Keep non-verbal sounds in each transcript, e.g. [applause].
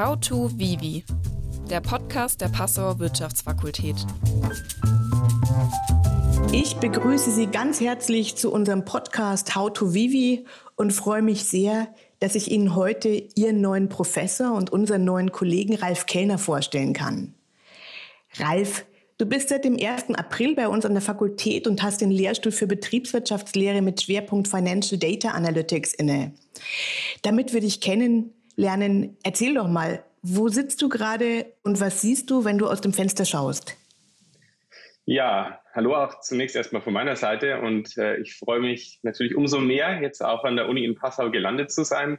How to Vivi, der Podcast der Passauer Wirtschaftsfakultät. Ich begrüße Sie ganz herzlich zu unserem Podcast How to Vivi und freue mich sehr, dass ich Ihnen heute Ihren neuen Professor und unseren neuen Kollegen Ralf Kellner vorstellen kann. Ralf, du bist seit dem 1. April bei uns an der Fakultät und hast den Lehrstuhl für Betriebswirtschaftslehre mit Schwerpunkt Financial Data Analytics inne. Damit wir dich kennenlernen, erzähl doch mal, wo sitzt du gerade und was siehst du, wenn du aus dem Fenster schaust? Ja, hallo auch zunächst erstmal von meiner Seite und äh, ich freue mich natürlich umso mehr, jetzt auch an der Uni in Passau gelandet zu sein.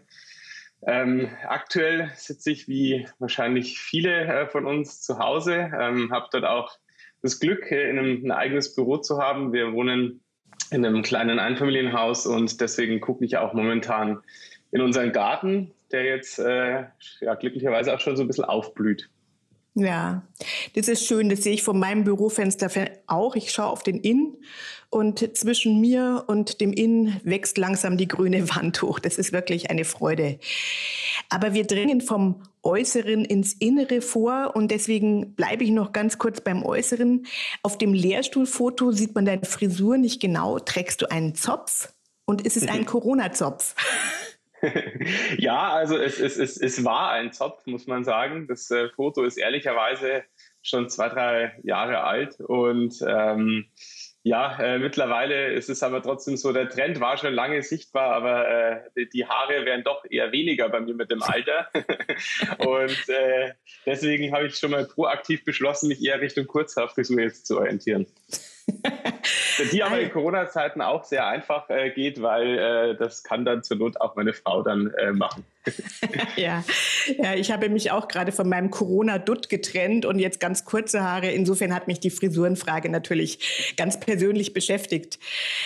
Ähm, aktuell sitze ich wie wahrscheinlich viele äh, von uns zu Hause, ähm, habe dort auch das Glück, äh, in einem, ein eigenes Büro zu haben. Wir wohnen in einem kleinen Einfamilienhaus und deswegen gucke ich auch momentan in unseren Garten, der jetzt äh, ja, glücklicherweise auch schon so ein bisschen aufblüht. Ja, das ist schön. Das sehe ich von meinem Bürofenster auch. Ich schaue auf den Inn und zwischen mir und dem Inn wächst langsam die grüne Wand hoch. Das ist wirklich eine Freude. Aber wir dringen vom Äußeren ins Innere vor und deswegen bleibe ich noch ganz kurz beim Äußeren. Auf dem Lehrstuhlfoto sieht man deine Frisur nicht genau. Trägst du einen Zopf und ist es ein [laughs] Corona-Zopf? [laughs] ja, also es, es, es, es war ein Zopf, muss man sagen. Das äh, Foto ist ehrlicherweise schon zwei, drei Jahre alt und ähm, ja, äh, mittlerweile ist es aber trotzdem so, der Trend war schon lange sichtbar, aber äh, die, die, Haare werden doch eher weniger bei mir mit dem Alter. [laughs] und äh, deswegen habe ich schon mal proaktiv beschlossen, mich eher Richtung Kurzhaarfrisur jetzt zu orientieren. Die aber in Corona-Zeiten auch sehr einfach äh, geht, weil äh, das kann dann zur Not auch meine Frau dann äh, machen. [laughs] ja. ja, ich habe mich auch gerade von meinem Corona-Dutt getrennt und jetzt ganz kurze Haare. Insofern hat mich die Frisurenfrage natürlich ganz persönlich beschäftigt.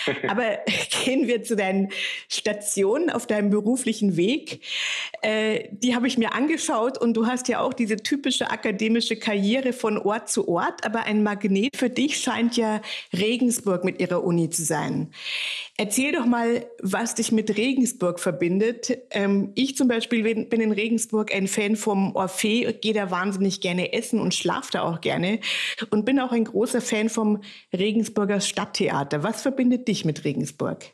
[laughs] Aber gehen wir zu deinen Stationen auf deinem beruflichen Weg. Äh, die habe ich mir angeschaut und du hast ja auch diese typische akademische Karriere von Ort zu Ort. Aber ein Magnet für dich scheint ja Regensburg mit ihrer Uni zu sein. Erzähl doch mal, was dich mit Regensburg verbindet. Ähm, ich zum Beispiel bin in Regensburg ein Fan vom Orphee, gehe da wahnsinnig gerne essen und schlafe da auch gerne und bin auch ein großer Fan vom Regensburger Stadttheater. Was verbindet dich mit Regensburg?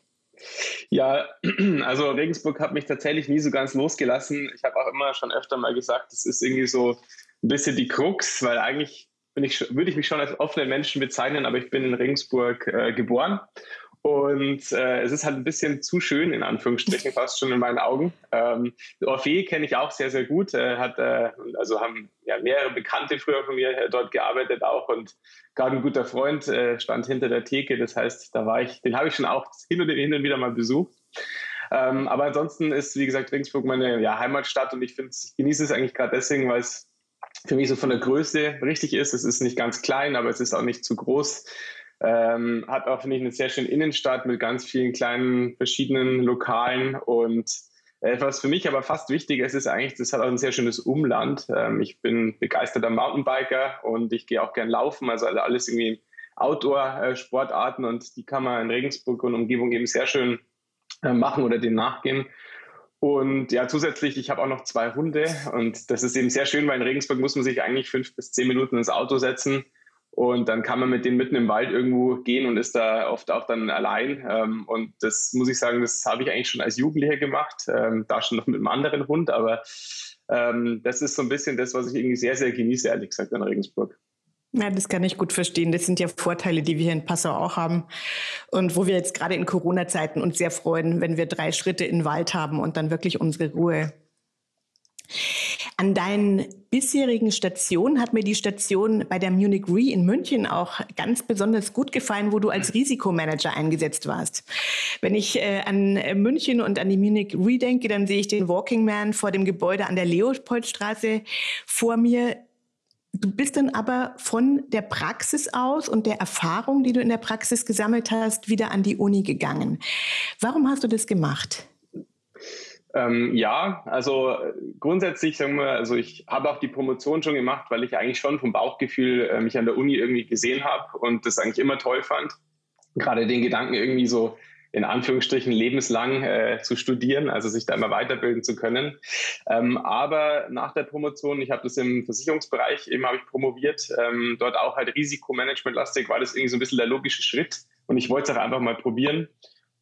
Ja, [clears throat] also Regensburg hat mich tatsächlich nie so ganz losgelassen. Ich habe auch immer schon öfter mal gesagt, das ist irgendwie so ein bisschen die Krux, weil eigentlich ich, würde ich mich schon als offenen Menschen bezeichnen, aber ich bin in Regensburg äh, geboren und äh, es ist halt ein bisschen zu schön, in Anführungsstrichen, [laughs] fast schon in meinen Augen. Ähm, Orphée kenne ich auch sehr, sehr gut. Äh, hat, äh, also haben ja mehrere Bekannte früher von mir dort gearbeitet auch und gerade ein guter Freund äh, stand hinter der Theke. Das heißt, da war ich, den habe ich schon auch hin und, hin und wieder mal besucht. Ähm, aber ansonsten ist, wie gesagt, Regensburg meine ja, Heimatstadt und ich finde, ich genieße es eigentlich gerade deswegen, weil es für mich so von der Größe richtig ist. Es ist nicht ganz klein, aber es ist auch nicht zu groß. Ähm, hat auch, finde ich, eine sehr schöne Innenstadt mit ganz vielen kleinen verschiedenen Lokalen und äh, was für mich aber fast wichtiger ist, ist eigentlich, das hat auch ein sehr schönes Umland. Ähm, ich bin begeisterter Mountainbiker und ich gehe auch gern laufen, also alles irgendwie Outdoor-Sportarten und die kann man in Regensburg und Umgebung eben sehr schön äh, machen oder dem nachgehen. Und ja, zusätzlich, ich habe auch noch zwei Hunde und das ist eben sehr schön, weil in Regensburg muss man sich eigentlich fünf bis zehn Minuten ins Auto setzen und dann kann man mit denen mitten im Wald irgendwo gehen und ist da oft auch dann allein. Ähm, und das muss ich sagen, das habe ich eigentlich schon als Jugendlicher gemacht, ähm, da schon noch mit einem anderen Hund. Aber ähm, das ist so ein bisschen das, was ich irgendwie sehr, sehr genieße, ehrlich gesagt, in Regensburg. Ja, das kann ich gut verstehen. Das sind ja Vorteile, die wir hier in Passau auch haben. Und wo wir jetzt gerade in Corona-Zeiten uns sehr freuen, wenn wir drei Schritte in den Wald haben und dann wirklich unsere Ruhe. An deinen bisherigen Stationen hat mir die Station bei der Munich Re in München auch ganz besonders gut gefallen, wo du als Risikomanager eingesetzt warst. Wenn ich äh, an München und an die Munich Re denke, dann sehe ich den Walking Man vor dem Gebäude an der Leopoldstraße vor mir. Du bist dann aber von der Praxis aus und der Erfahrung, die du in der Praxis gesammelt hast, wieder an die Uni gegangen. Warum hast du das gemacht? Ähm, ja, also äh, grundsätzlich sagen wir, also ich habe auch die Promotion schon gemacht, weil ich eigentlich schon vom Bauchgefühl äh, mich an der Uni irgendwie gesehen habe und das eigentlich immer toll fand. Gerade den Gedanken irgendwie so in Anführungsstrichen lebenslang äh, zu studieren, also sich da immer weiterbilden zu können. Ähm, aber nach der Promotion, ich habe das im Versicherungsbereich eben habe ich promoviert, ähm, dort auch halt Risikomanagement-lastig, war das irgendwie so ein bisschen der logische Schritt und ich wollte es auch einfach mal probieren.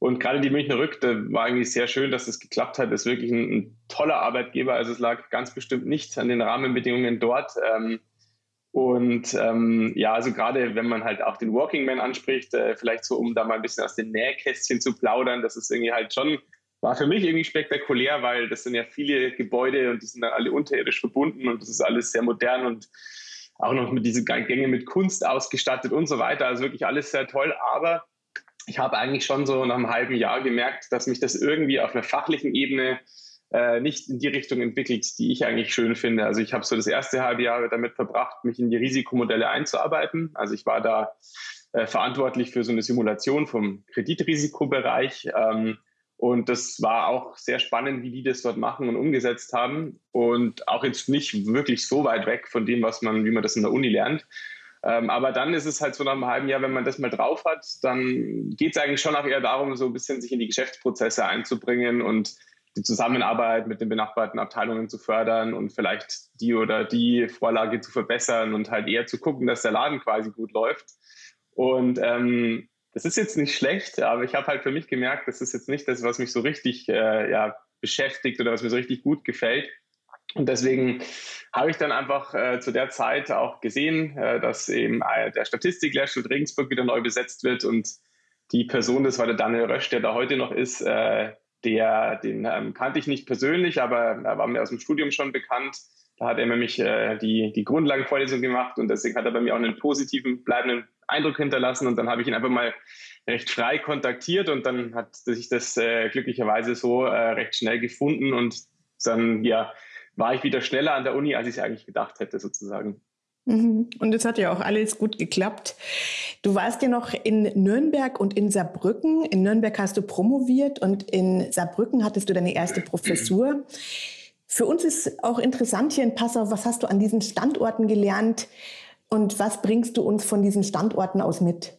Und gerade die Münchner Rück, da war eigentlich sehr schön, dass es geklappt hat. Das ist wirklich ein, ein, toller Arbeitgeber. Also es lag ganz bestimmt nicht an den Rahmenbedingungen dort. Ähm, und ähm, ja, also gerade wenn man halt auch den Walking Man anspricht, äh, vielleicht so, um da mal ein bisschen aus den Nähkästchen zu plaudern, das ist irgendwie halt schon, war für mich irgendwie spektakulär, weil das sind ja viele Gebäude und die sind dann alle unterirdisch verbunden und das ist alles sehr modern und auch noch mit diesen Gänge mit Kunst ausgestattet und so weiter. Also wirklich alles sehr toll. Aber ich habe eigentlich schon so nach einem halben Jahr gemerkt, dass mich das irgendwie auf einer fachlichen Ebene äh, nicht in die Richtung entwickelt, die ich eigentlich schön finde. Also ich habe so das erste halbe Jahr damit verbracht, mich in die Risikomodelle einzuarbeiten. Also ich war da äh, verantwortlich für so eine Simulation vom Kreditrisikobereich. Ähm, und das war auch sehr spannend, wie die das dort machen und umgesetzt haben. Und auch jetzt nicht wirklich so weit weg von dem, was man, wie man das in der Uni lernt. Ähm, aber dann ist es halt so nach einem halben Jahr, wenn man das mal drauf hat, dann geht es eigentlich schon auch eher darum, so ein bisschen sich in die Geschäftsprozesse einzubringen und die Zusammenarbeit mit den benachbarten Abteilungen zu fördern und vielleicht die oder die Vorlage zu verbessern und halt eher zu gucken, dass der Laden quasi gut läuft. Und ähm, das ist jetzt nicht schlecht, aber ich habe halt für mich gemerkt, das ist jetzt nicht das, was mich so richtig äh, ja, beschäftigt oder was mir so richtig gut gefällt. Und deswegen habe ich dann einfach äh, zu der Zeit auch gesehen, äh, dass eben äh, der Statistiklehrstuhl Regensburg wieder neu besetzt wird und die Person, das war der Daniel Rösch, der da heute noch ist, äh, der, den ähm, kannte ich nicht persönlich, aber er war mir aus dem Studium schon bekannt. Da hat er nämlich äh, die, die Grundlagenvorlesung gemacht und deswegen hat er bei mir auch einen positiven, bleibenden Eindruck hinterlassen. Und dann habe ich ihn einfach mal recht frei kontaktiert und dann hat sich das äh, glücklicherweise so äh, recht schnell gefunden und dann ja, war ich wieder schneller an der Uni, als ich es eigentlich gedacht hätte, sozusagen. Mhm. Und es hat ja auch alles gut geklappt. Du warst ja noch in Nürnberg und in Saarbrücken. In Nürnberg hast du promoviert und in Saarbrücken hattest du deine erste Professur. Für uns ist auch interessant hier in Passau, was hast du an diesen Standorten gelernt und was bringst du uns von diesen Standorten aus mit?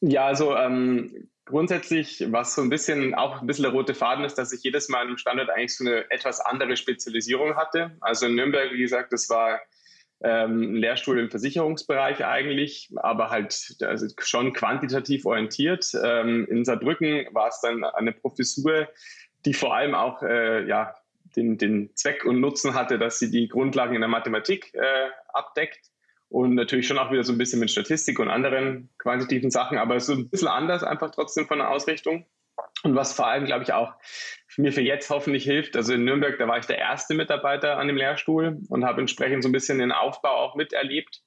Ja, also ähm, grundsätzlich, was so ein bisschen auch ein bisschen der rote Faden ist, dass ich jedes Mal im Standort eigentlich so eine etwas andere Spezialisierung hatte. Also in Nürnberg, wie gesagt, das war ähm, Lehrstuhl im Versicherungsbereich eigentlich, aber halt also schon quantitativ orientiert. Ähm, in Saarbrücken war es dann eine Professur, die vor allem auch äh, ja, den, den Zweck und Nutzen hatte, dass sie die Grundlagen in der Mathematik äh, abdeckt und natürlich schon auch wieder so ein bisschen mit Statistik und anderen quantitativen Sachen, aber so ein bisschen anders einfach trotzdem von der Ausrichtung. Und was vor allem, glaube ich, auch mir für jetzt hoffentlich hilft. Also in Nürnberg, da war ich der erste Mitarbeiter an dem Lehrstuhl und habe entsprechend so ein bisschen den Aufbau auch miterlebt.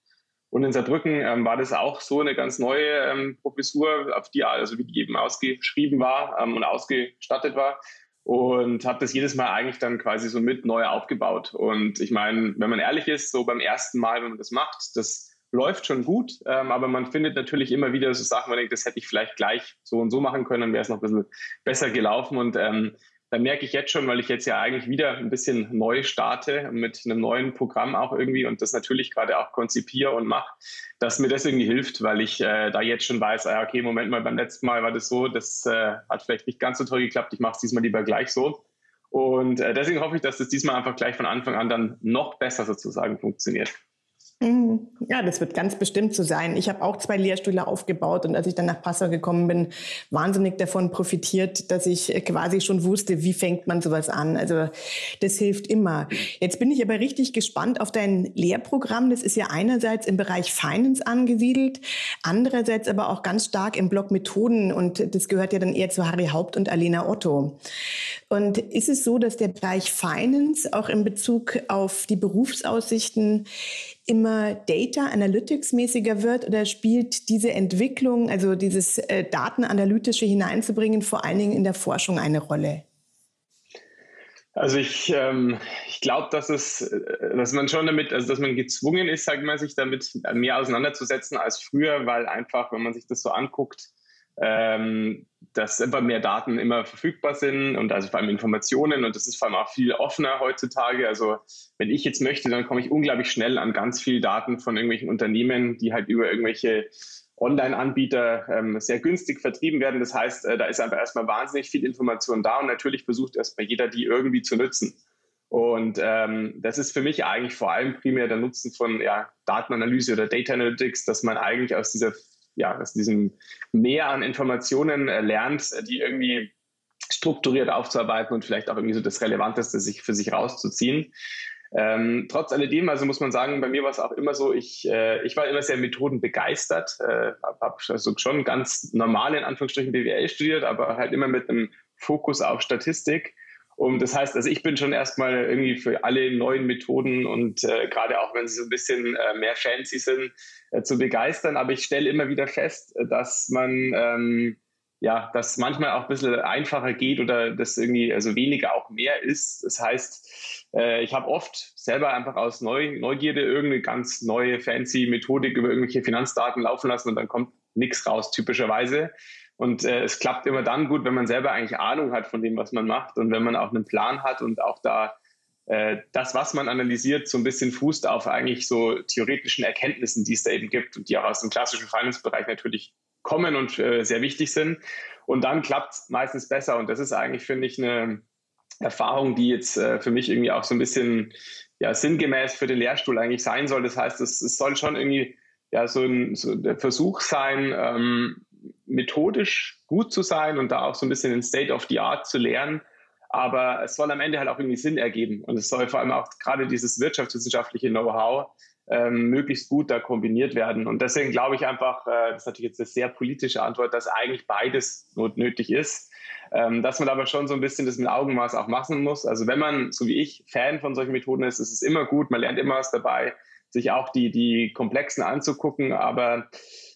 Und in Saarbrücken ähm, war das auch so eine ganz neue ähm, Professur, auf die also wie eben ausgeschrieben war ähm, und ausgestattet war. Und habe das jedes Mal eigentlich dann quasi so mit neu aufgebaut. Und ich meine, wenn man ehrlich ist, so beim ersten Mal, wenn man das macht, das läuft schon gut, ähm, aber man findet natürlich immer wieder so Sachen, wo man denkt, das hätte ich vielleicht gleich so und so machen können, dann wäre es noch ein bisschen besser gelaufen. Und ähm, da merke ich jetzt schon, weil ich jetzt ja eigentlich wieder ein bisschen neu starte mit einem neuen Programm auch irgendwie und das natürlich gerade auch konzipiere und mache, dass mir das irgendwie hilft, weil ich äh, da jetzt schon weiß, ah, okay, Moment mal, beim letzten Mal war das so, das äh, hat vielleicht nicht ganz so toll geklappt, ich mache es diesmal lieber gleich so. Und äh, deswegen hoffe ich, dass das diesmal einfach gleich von Anfang an dann noch besser sozusagen funktioniert. Mhm. Ja, das wird ganz bestimmt so sein. Ich habe auch zwei Lehrstühle aufgebaut und als ich dann nach Passau gekommen bin, wahnsinnig davon profitiert, dass ich quasi schon wusste, wie fängt man sowas an. Also das hilft immer. Jetzt bin ich aber richtig gespannt auf dein Lehrprogramm. Das ist ja einerseits im Bereich Finance angesiedelt, andererseits aber auch ganz stark im Block Methoden und das gehört ja dann eher zu Harry Haupt und Alena Otto. Und ist es so, dass der Bereich Finance auch in Bezug auf die Berufsaussichten immer Data Analytics mäßiger wird oder spielt diese Entwicklung, also dieses äh, Datenanalytische hineinzubringen, vor allen Dingen in der Forschung eine Rolle? Also ich, ähm, ich glaube, dass es, äh, dass man schon damit, also dass man gezwungen ist, sag mal, sich damit mehr auseinanderzusetzen als früher, weil einfach, wenn man sich das so anguckt, ähm, dass immer mehr Daten immer verfügbar sind und also vor allem Informationen und das ist vor allem auch viel offener heutzutage. Also wenn ich jetzt möchte, dann komme ich unglaublich schnell an ganz viel Daten von irgendwelchen Unternehmen, die halt über irgendwelche Online-Anbieter ähm, sehr günstig vertrieben werden. Das heißt, äh, da ist einfach erstmal wahnsinnig viel Information da und natürlich versucht erstmal jeder, die irgendwie zu nutzen. Und ähm, das ist für mich eigentlich vor allem primär der Nutzen von ja, Datenanalyse oder Data Analytics, dass man eigentlich aus dieser ja, aus diesem Mehr an Informationen äh, lernt, die irgendwie strukturiert aufzuarbeiten und vielleicht auch irgendwie so das Relevanteste sich für sich rauszuziehen. Ähm, trotz alledem, also muss man sagen, bei mir war es auch immer so, ich, äh, ich war immer sehr methodenbegeistert, äh, habe also schon ganz normal in Anführungsstrichen BWL studiert, aber halt immer mit einem Fokus auf Statistik. Und das heißt, also ich bin schon erstmal irgendwie für alle neuen Methoden und äh, gerade auch wenn sie so ein bisschen äh, mehr fancy sind, äh, zu begeistern. Aber ich stelle immer wieder fest, dass man ähm, ja, das manchmal auch ein bisschen einfacher geht oder das irgendwie also weniger auch mehr ist. Das heißt, äh, ich habe oft selber einfach aus Neu Neugierde irgendeine ganz neue fancy Methodik über irgendwelche Finanzdaten laufen lassen und dann kommt nichts raus, typischerweise. Und äh, es klappt immer dann gut, wenn man selber eigentlich Ahnung hat von dem, was man macht und wenn man auch einen Plan hat und auch da äh, das, was man analysiert, so ein bisschen fußt auf eigentlich so theoretischen Erkenntnissen, die es da eben gibt und die auch aus dem klassischen Finance-Bereich natürlich kommen und äh, sehr wichtig sind. Und dann klappt es meistens besser. Und das ist eigentlich, finde ich, eine Erfahrung, die jetzt äh, für mich irgendwie auch so ein bisschen ja, sinngemäß für den Lehrstuhl eigentlich sein soll. Das heißt, es, es soll schon irgendwie ja, so, ein, so der Versuch sein, ähm, methodisch gut zu sein und da auch so ein bisschen in State of the Art zu lernen. Aber es soll am Ende halt auch irgendwie Sinn ergeben. Und es soll vor allem auch gerade dieses wirtschaftswissenschaftliche Know-how ähm, möglichst gut da kombiniert werden. Und deswegen glaube ich einfach, äh, das ist natürlich jetzt eine sehr politische Antwort, dass eigentlich beides notwendig ist. Ähm, dass man aber schon so ein bisschen das mit Augenmaß auch machen muss. Also wenn man, so wie ich, Fan von solchen Methoden ist, ist es immer gut, man lernt immer was dabei, sich auch die, die komplexen anzugucken, aber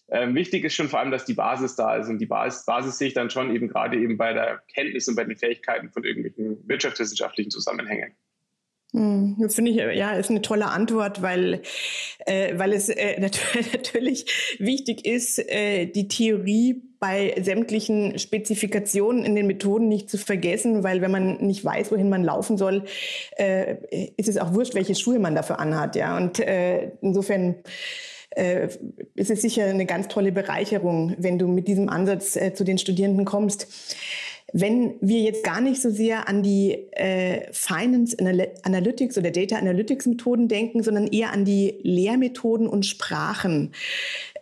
ähm, wichtig ist schon vor allem, dass die Basis da ist. Und die Basis, Basis sehe ich dann schon eben gerade eben bei der Kenntnis und bei den Fähigkeiten von irgendwelchen wirtschaftswissenschaftlichen Zusammenhängen. Hm, Finde ich, ja, ist eine tolle Antwort, weil, äh, weil es äh, [laughs] natürlich wichtig ist, äh, die Theorie bei sämtlichen Spezifikationen in den Methoden nicht zu vergessen, weil wenn man nicht weiß, wohin man laufen soll, äh, ist es auch wurscht, welche Schuhe man dafür anhat. Ja, und äh, insofern äh, ist sicher eine ganz tolle Bereicherung, wenn du mit diesem Ansatz äh, zu den Studierenden kommst. Wenn wir jetzt gar nicht so sehr an die äh, Finance Analytics oder Data Analytics Methoden denken, sondern eher an die Lehrmethoden und Sprachen.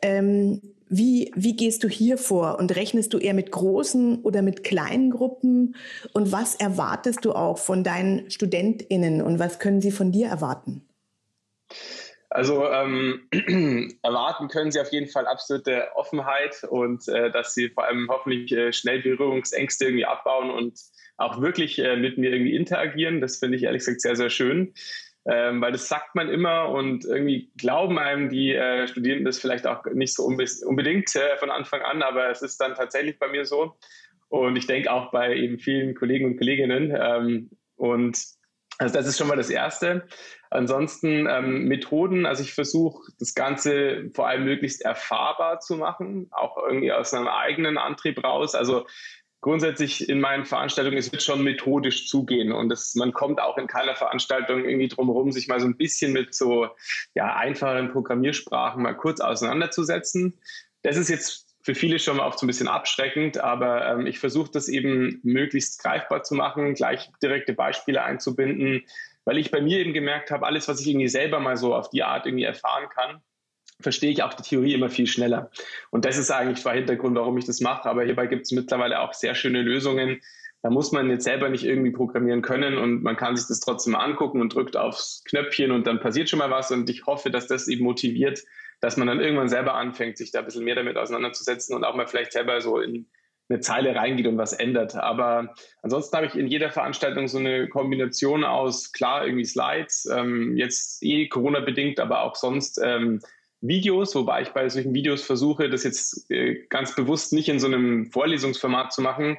Ähm, wie, wie gehst du hier vor und rechnest du eher mit großen oder mit kleinen Gruppen? Und was erwartest du auch von deinen StudentInnen und was können sie von dir erwarten? Also ähm, [clears throat] erwarten können Sie auf jeden Fall absolute Offenheit und äh, dass Sie vor allem hoffentlich äh, schnell Berührungsängste irgendwie abbauen und auch wirklich äh, mit mir irgendwie interagieren. Das finde ich ehrlich gesagt sehr, sehr schön. Ähm, weil das sagt man immer und irgendwie glauben einem die äh, Studierenden das vielleicht auch nicht so unbe unbedingt äh, von Anfang an, aber es ist dann tatsächlich bei mir so. Und ich denke auch bei eben vielen Kollegen und Kolleginnen. Ähm, und also das ist schon mal das Erste. Ansonsten ähm, Methoden, also ich versuche das Ganze vor allem möglichst erfahrbar zu machen, auch irgendwie aus einem eigenen Antrieb raus. Also grundsätzlich in meinen Veranstaltungen, es wird schon methodisch zugehen und das, man kommt auch in keiner Veranstaltung irgendwie drum sich mal so ein bisschen mit so ja, einfachen Programmiersprachen mal kurz auseinanderzusetzen. Das ist jetzt für viele schon mal oft so ein bisschen abschreckend, aber ähm, ich versuche das eben möglichst greifbar zu machen, gleich direkte Beispiele einzubinden, weil ich bei mir eben gemerkt habe, alles, was ich irgendwie selber mal so auf die Art irgendwie erfahren kann, verstehe ich auch die Theorie immer viel schneller. Und das ist eigentlich der Hintergrund, warum ich das mache. Aber hierbei gibt es mittlerweile auch sehr schöne Lösungen. Da muss man jetzt selber nicht irgendwie programmieren können und man kann sich das trotzdem angucken und drückt aufs Knöpfchen und dann passiert schon mal was. Und ich hoffe, dass das eben motiviert, dass man dann irgendwann selber anfängt, sich da ein bisschen mehr damit auseinanderzusetzen und auch mal vielleicht selber so in eine Zeile reingeht und was ändert. Aber ansonsten habe ich in jeder Veranstaltung so eine Kombination aus, klar, irgendwie Slides, ähm, jetzt eh Corona-bedingt, aber auch sonst ähm, Videos, wobei ich bei solchen Videos versuche, das jetzt äh, ganz bewusst nicht in so einem Vorlesungsformat zu machen,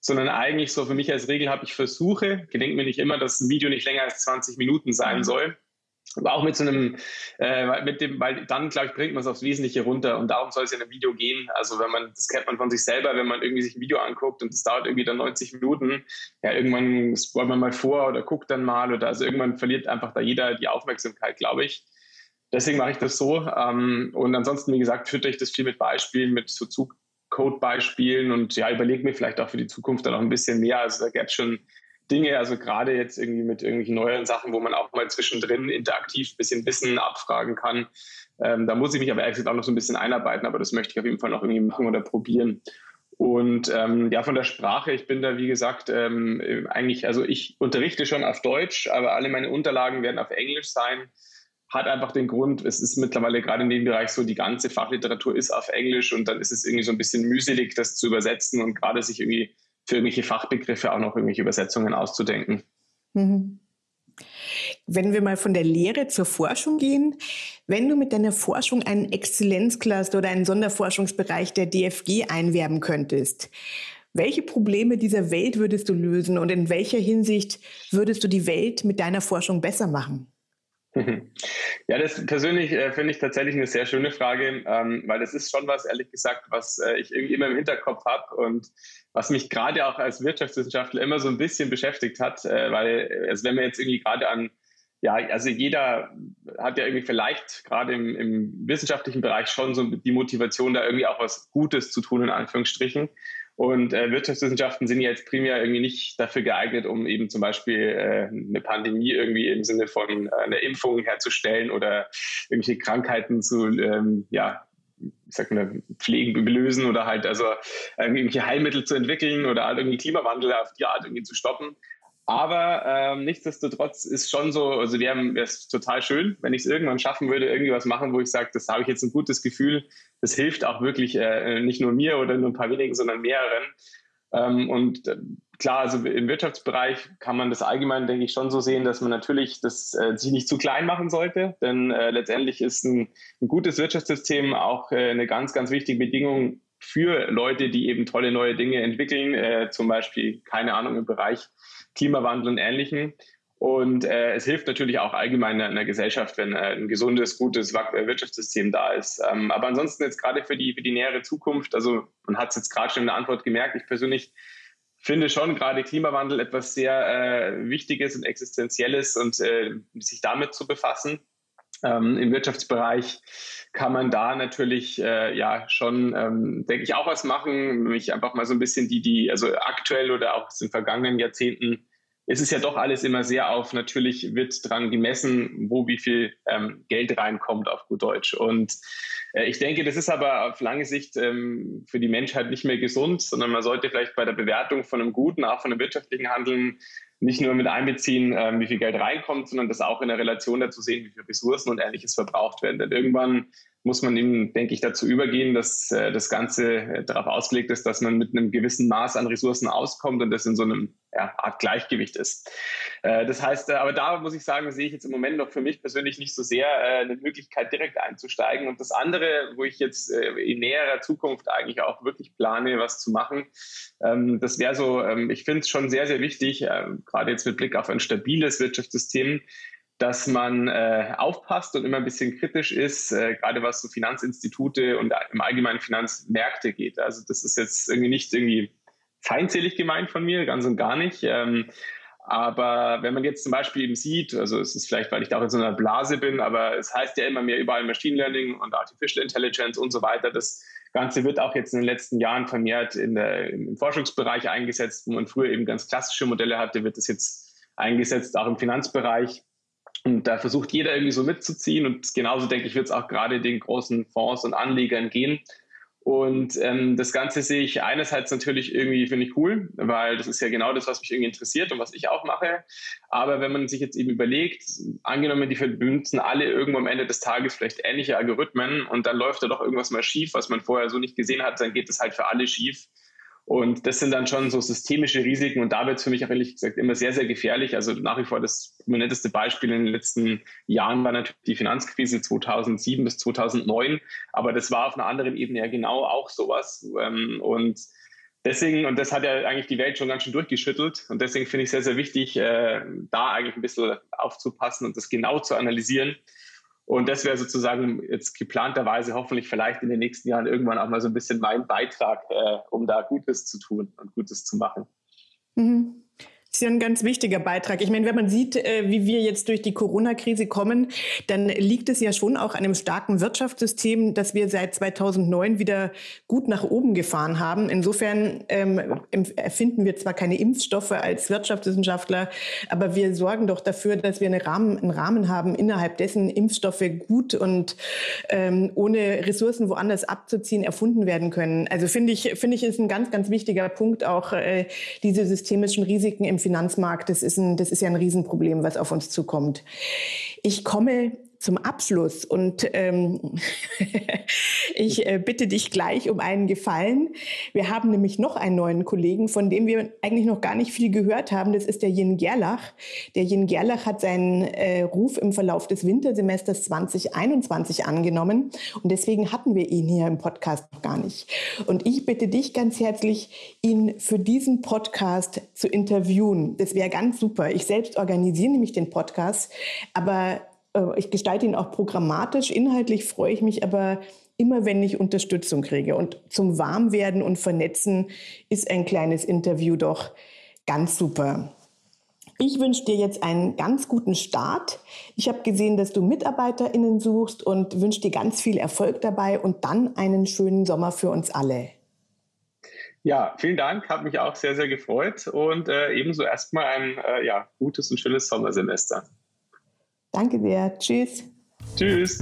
sondern eigentlich so für mich als Regel habe ich versuche, gedenkt mir nicht immer, dass ein Video nicht länger als 20 Minuten sein mhm. soll aber auch mit so einem, äh, mit dem, weil dann, glaube ich, bringt man es aufs Wesentliche runter und darum soll es in einem Video gehen. Also wenn man, das kennt man von sich selber, wenn man irgendwie sich ein Video anguckt und das dauert irgendwie dann 90 Minuten, ja, irgendwann scrollt man mal vor oder guckt dann mal oder also irgendwann verliert einfach da jeder die Aufmerksamkeit, glaube ich. deswegen mache ich das so. Ähm, und ansonsten, wie gesagt, führe ich das viel mit Beispielen, mit so Zugcode-Beispielen und ja, überlege mir vielleicht auch für die Zukunft dann noch ein bisschen mehr. Also da gäbe es schon Dinge, also gerade jetzt irgendwie mit irgendwelchen neuen Sachen, wo man auch mal zwischendrin interaktiv ein bisschen Wissen abfragen kann. Ähm, da muss ich mich aber ehrlich auch noch so ein bisschen einarbeiten, aber das möchte ich auf jeden Fall noch irgendwie machen oder probieren. Und ähm, ja, von der Sprache, ich bin da, wie gesagt, ähm, eigentlich, also ich unterrichte schon auf Deutsch, aber alle meine Unterlagen werden auf Englisch sein. Hat einfach den Grund, es ist mittlerweile gerade in dem Bereich so, die ganze Fachliteratur ist auf Englisch und dann ist es irgendwie so ein bisschen mühselig, das zu übersetzen und gerade sich irgendwie für irgendwelche Fachbegriffe auch noch irgendwelche Übersetzungen auszudenken. Mhm. Wenn wir mal von der Lehre zur Forschung gehen, wenn du mit deiner Forschung einen Exzellenzcluster oder einen Sonderforschungsbereich der DFG einwerben könntest, welche Probleme dieser Welt würdest du lösen und in welcher Hinsicht würdest du die Welt mit deiner Forschung besser machen? [laughs] Ja, das persönlich äh, finde ich tatsächlich eine sehr schöne Frage, ähm, weil das ist schon was, ehrlich gesagt, was äh, ich irgendwie immer im Hinterkopf habe und was mich gerade auch als Wirtschaftswissenschaftler immer so ein bisschen beschäftigt hat, äh, weil, also wenn man jetzt irgendwie gerade an, ja, also jeder hat ja irgendwie vielleicht gerade im, im wissenschaftlichen Bereich schon so die Motivation, da irgendwie auch was Gutes zu tun, in Anführungsstrichen. Und äh, Wirtschaftswissenschaften sind ja jetzt primär irgendwie nicht dafür geeignet, um eben zum Beispiel äh, eine Pandemie irgendwie im Sinne von äh, einer Impfung herzustellen oder irgendwelche Krankheiten zu, ähm, ja, ich sag mal, pflegen, lösen oder halt also irgendwelche Heilmittel zu entwickeln oder halt irgendwie Klimawandel auf die Art irgendwie zu stoppen. Aber ähm, nichtsdestotrotz ist schon so, also wäre es total schön, wenn ich es irgendwann schaffen würde, irgendwie was machen, wo ich sage, das habe ich jetzt ein gutes Gefühl, das hilft auch wirklich äh, nicht nur mir oder nur ein paar wenigen, sondern mehreren. Ähm, und äh, klar, also im Wirtschaftsbereich kann man das allgemein, denke ich, schon so sehen, dass man natürlich das äh, sich nicht zu klein machen sollte, denn äh, letztendlich ist ein, ein, gutes Wirtschaftssystem auch äh, eine ganz, ganz wichtige Bedingung für Leute, die eben tolle neue Dinge entwickeln, äh, zum Beispiel, keine Ahnung, im Bereich Klimawandel und Ähnlichem. Und äh, es hilft natürlich auch allgemein in der Gesellschaft, wenn äh, ein gesundes, gutes äh, Wirtschaftssystem da ist. Ähm, aber ansonsten jetzt gerade für die, für die nähere Zukunft, also man hat es jetzt gerade schon in der Antwort gemerkt, ich persönlich finde schon gerade Klimawandel etwas sehr äh, Wichtiges und Existenzielles und äh, sich damit zu befassen. Ähm, Im Wirtschaftsbereich kann man da natürlich äh, ja schon, ähm, denke ich, auch was machen, mich einfach mal so ein bisschen die, die, also aktuell oder auch in den vergangenen Jahrzehnten ist es ja doch alles immer sehr auf, natürlich wird dran gemessen, wo wie viel ähm, Geld reinkommt auf gut Deutsch. Und äh, ich denke, das ist aber auf lange Sicht ähm, für die Menschheit nicht mehr gesund, sondern man sollte vielleicht bei der Bewertung von einem guten, auch von einem wirtschaftlichen Handeln nicht nur mit einbeziehen, ähm, wie viel Geld reinkommt, sondern das auch in der Relation dazu sehen, wie viele Ressourcen und Ähnliches verbraucht werden. Denn irgendwann muss man eben, denke ich, dazu übergehen, dass äh, das Ganze äh, darauf ausgelegt ist, dass man mit einem gewissen Maß an Ressourcen auskommt und das in so einem ja, Art Gleichgewicht ist. Äh, das heißt, äh, aber da muss ich sagen, sehe ich jetzt im Moment noch für mich persönlich nicht so sehr äh, eine Möglichkeit, direkt einzusteigen. Und das andere, wo ich jetzt äh, in näherer Zukunft eigentlich auch wirklich plane, was zu machen, ähm, das wäre so, ähm, ich finde es schon sehr, sehr wichtig, ähm, gerade jetzt mit Blick auf ein stabiles Wirtschaftssystem, dass man äh, aufpasst und immer ein bisschen kritisch ist, äh, gerade was so Finanzinstitute und im Allgemeinen Finanzmärkte geht. Also das ist jetzt irgendwie nicht irgendwie feindselig gemeint von mir, ganz und gar nicht. Ähm, aber wenn man jetzt zum Beispiel eben sieht, also es ist vielleicht, weil ich da auch in so einer Blase bin, aber es heißt ja immer mehr überall Machine Learning und Artificial Intelligence und so weiter. Das Ganze wird auch jetzt in den letzten Jahren vermehrt in der, im Forschungsbereich eingesetzt, wo man früher eben ganz klassische Modelle hatte, wird das jetzt eingesetzt, auch im Finanzbereich. Und da versucht jeder irgendwie so mitzuziehen. Und genauso, denke ich, wird es auch gerade den großen Fonds und Anlegern gehen. Und ähm, das Ganze sehe ich einerseits natürlich irgendwie, finde ich cool, weil das ist ja genau das, was mich irgendwie interessiert und was ich auch mache. Aber wenn man sich jetzt eben überlegt, angenommen, die benutzen alle irgendwo am Ende des Tages vielleicht ähnliche Algorithmen und dann läuft da doch irgendwas mal schief, was man vorher so nicht gesehen hat, dann geht es halt für alle schief. Und das sind dann schon so systemische Risiken und da wird es für mich auch ehrlich gesagt immer sehr, sehr gefährlich. Also nach wie vor das prominenteste Beispiel in den letzten Jahren war natürlich die Finanzkrise 2007 bis 2009, aber das war auf einer anderen Ebene ja genau auch sowas. Ähm, und deswegen, und das hat ja eigentlich die Welt schon ganz schön durchgeschüttelt und deswegen finde ich es sehr, sehr wichtig, äh, da eigentlich ein bisschen aufzupassen und das genau zu analysieren und das wäre sozusagen jetzt geplanterweise hoffentlich vielleicht in den nächsten Jahren irgendwann auch mal so ein bisschen mein Beitrag, äh, um da Gutes zu tun und Gutes zu machen. Mhm. Das ist ja ein ganz wichtiger Beitrag. Ich meine, wenn man sieht, äh, wie wir jetzt durch die Corona-Krise kommen, dann liegt es ja schon auch an einem starken Wirtschaftssystem, das wir seit 2009 wieder gut nach oben gefahren haben. Insofern ähm, erfinden wir zwar keine Impfstoffe als Wirtschaftswissenschaftler, aber wir sorgen doch dafür, dass wir einen Rahmen, einen Rahmen haben, innerhalb dessen Impfstoffe gut und ähm, ohne Ressourcen woanders abzuziehen erfunden werden können. Also finde ich, finde ich, ist ein ganz, ganz wichtiger Punkt auch äh, diese systemischen Risiken im Finanzmarkt, das ist, ein, das ist ja ein Riesenproblem, was auf uns zukommt. Ich komme zum Abschluss und ähm, [laughs] ich äh, bitte dich gleich um einen Gefallen. Wir haben nämlich noch einen neuen Kollegen, von dem wir eigentlich noch gar nicht viel gehört haben. Das ist der Jen Gerlach. Der Jen Gerlach hat seinen äh, Ruf im Verlauf des Wintersemesters 2021 angenommen und deswegen hatten wir ihn hier im Podcast noch gar nicht. Und ich bitte dich ganz herzlich, ihn für diesen Podcast zu interviewen. Das wäre ganz super. Ich selbst organisiere nämlich den Podcast, aber ich gestalte ihn auch programmatisch. Inhaltlich freue ich mich aber immer, wenn ich Unterstützung kriege. Und zum Warmwerden und Vernetzen ist ein kleines Interview doch ganz super. Ich wünsche dir jetzt einen ganz guten Start. Ich habe gesehen, dass du MitarbeiterInnen suchst und wünsche dir ganz viel Erfolg dabei und dann einen schönen Sommer für uns alle. Ja, vielen Dank, hat mich auch sehr, sehr gefreut und äh, ebenso erstmal ein äh, ja, gutes und schönes Sommersemester. Danke sehr. Tschüss. Tschüss.